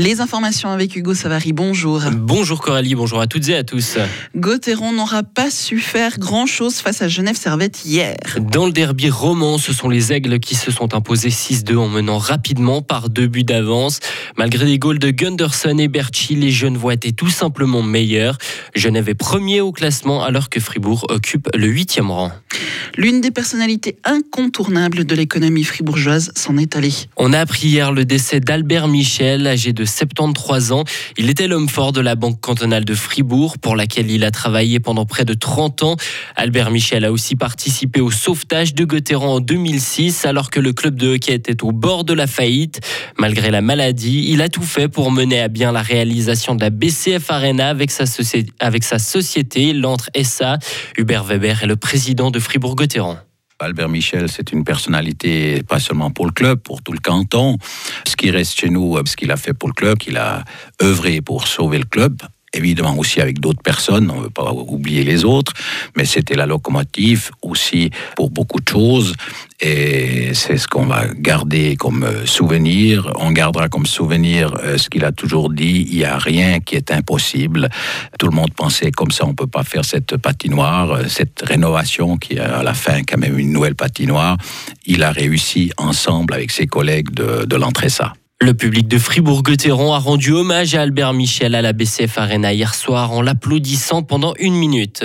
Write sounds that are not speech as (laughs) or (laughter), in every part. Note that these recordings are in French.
Les informations avec Hugo Savary, bonjour. Bonjour Coralie, bonjour à toutes et à tous. Gauthieron n'aura pas su faire grand-chose face à Genève Servette hier. Dans le derby roman, ce sont les Aigles qui se sont imposés 6-2 en menant rapidement par deux buts d'avance. Malgré les goals de Gunderson et Berchi, les Genevois étaient tout simplement meilleurs. Genève est premier au classement alors que Fribourg occupe le huitième rang. L'une des personnalités incontournables de l'économie fribourgeoise s'en est allée. On a appris hier le décès d'Albert Michel, âgé de 73 ans. Il était l'homme fort de la Banque cantonale de Fribourg, pour laquelle il a travaillé pendant près de 30 ans. Albert Michel a aussi participé au sauvetage de Gauthieron en 2006, alors que le club de hockey était au bord de la faillite. Malgré la maladie, il a tout fait pour mener à bien la réalisation de la BCF Arena avec sa, société, l'Entre SA. Hubert Weber est le président de Fribourg-Gotteron. Albert Michel, c'est une personnalité pas seulement pour le club, pour tout le canton. Ce qui reste chez nous, ce qu'il a fait pour le club, qu'il a œuvré pour sauver le club, évidemment aussi avec d'autres personnes, on ne veut pas oublier les autres, mais c'était la locomotive aussi pour beaucoup de choses et c'est ce qu'on va garder comme euh, souvenir. On gardera comme souvenir euh, ce qu'il a toujours dit, il n'y a rien qui est impossible. Tout le monde pensait comme ça, on ne peut pas faire cette patinoire, euh, cette rénovation qui est à la fin quand même une nouvelle patinoire. Il a réussi ensemble avec ses collègues de, de l'entrée ça. Le public de Fribourg-Gotteron a rendu hommage à Albert Michel à la BCF Arena hier soir en l'applaudissant pendant une minute.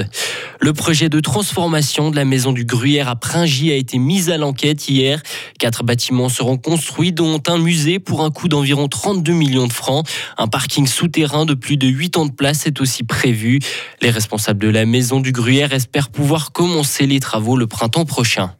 Le projet de transformation de la maison du Gruyère à Pringy a été mis à l'enquête hier. Quatre bâtiments seront construits, dont un musée pour un coût d'environ 32 millions de francs. Un parking souterrain de plus de 8 ans de place est aussi prévu. Les responsables de la maison du Gruyère espèrent pouvoir commencer les travaux le printemps prochain.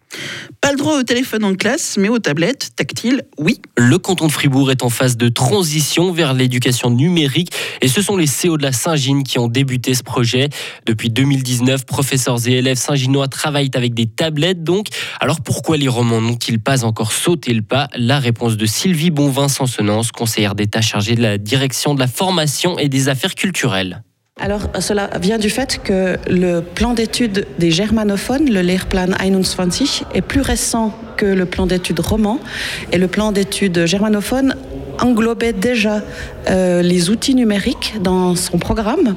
Pas le droit au téléphone en classe, mais aux tablettes tactiles, oui. Le canton de Fribourg est en phase de transition vers l'éducation numérique et ce sont les CO de la Saint-Gine qui ont débuté ce projet. Depuis 2019, professeurs et élèves saint-ginois travaillent avec des tablettes donc. Alors pourquoi les romans n'ont-ils pas encore sauté le pas? La réponse de Sylvie Bonvin Sansonance, conseillère d'État chargée de la direction de la formation et des affaires culturelles. Alors, cela vient du fait que le plan d'études des germanophones, le Lehrplan 21, est plus récent que le plan d'études roman. Et le plan d'études germanophone englobait déjà euh, les outils numériques dans son programme,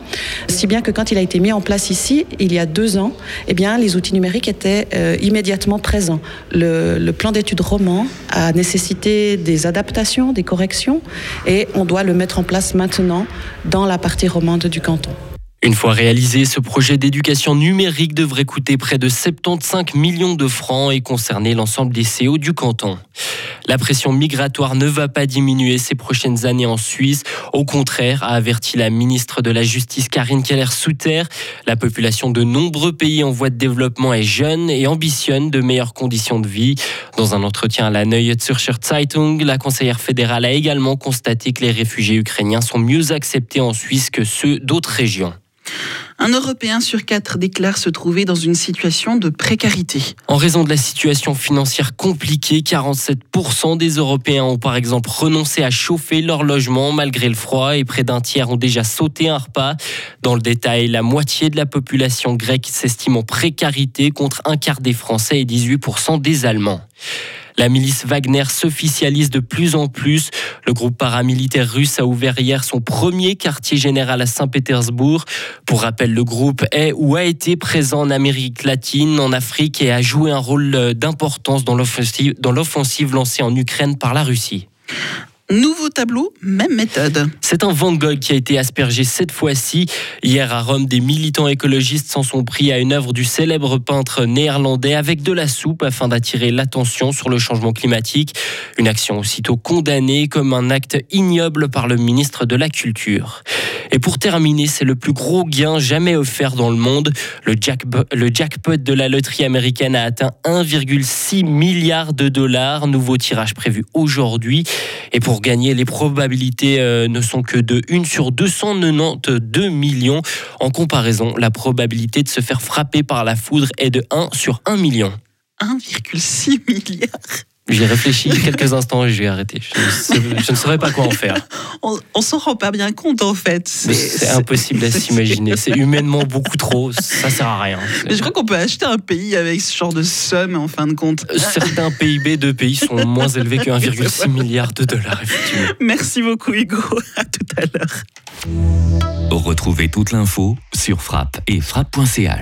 si bien que quand il a été mis en place ici, il y a deux ans, eh bien, les outils numériques étaient euh, immédiatement présents. Le, plan d'études roman a nécessité des adaptations, des corrections, et on doit le mettre en place maintenant dans la partie romande du canton. Une fois réalisé, ce projet d'éducation numérique devrait coûter près de 75 millions de francs et concerner l'ensemble des CO du canton. La pression migratoire ne va pas diminuer ces prochaines années en Suisse. Au contraire, a averti la ministre de la Justice Karine Keller-Souter. La population de nombreux pays en voie de développement est jeune et ambitionne de meilleures conditions de vie. Dans un entretien à la Neue Zürcher Zeitung, la conseillère fédérale a également constaté que les réfugiés ukrainiens sont mieux acceptés en Suisse que ceux d'autres régions. Un Européen sur quatre déclare se trouver dans une situation de précarité. En raison de la situation financière compliquée, 47% des Européens ont par exemple renoncé à chauffer leur logement malgré le froid et près d'un tiers ont déjà sauté un repas. Dans le détail, la moitié de la population grecque s'estime en précarité contre un quart des Français et 18% des Allemands. La milice Wagner s'officialise de plus en plus. Le groupe paramilitaire russe a ouvert hier son premier quartier général à Saint-Pétersbourg. Pour rappel, le groupe est ou a été présent en Amérique latine, en Afrique et a joué un rôle d'importance dans l'offensive lancée en Ukraine par la Russie. Nouveau tableau, même méthode. C'est un Van Gogh qui a été aspergé cette fois-ci. Hier à Rome, des militants écologistes s'en sont pris à une œuvre du célèbre peintre néerlandais avec de la soupe afin d'attirer l'attention sur le changement climatique. Une action aussitôt condamnée comme un acte ignoble par le ministre de la Culture. Et pour terminer, c'est le plus gros gain jamais offert dans le monde. Le, le jackpot de la loterie américaine a atteint 1,6 milliard de dollars. Nouveau tirage prévu aujourd'hui. Et pour gagner, les probabilités euh, ne sont que de 1 sur 292 millions. En comparaison, la probabilité de se faire frapper par la foudre est de 1 sur 1 million. 1,6 milliard J'ai réfléchi quelques instants et j'ai arrêté. Je ne, je ne, saurais pas quoi en faire. (laughs) On, on s'en rend pas bien compte en fait. C'est impossible à s'imaginer. C'est humainement beaucoup trop. Ça sert à rien. Mais je crois qu'on peut acheter un pays avec ce genre de somme en fin de compte. Certains PIB de pays sont moins élevés que (laughs) 1,6 milliard de dollars, effectivement. Merci beaucoup Hugo. À tout à l'heure. Retrouvez toute l'info sur frappe et frappe.ch.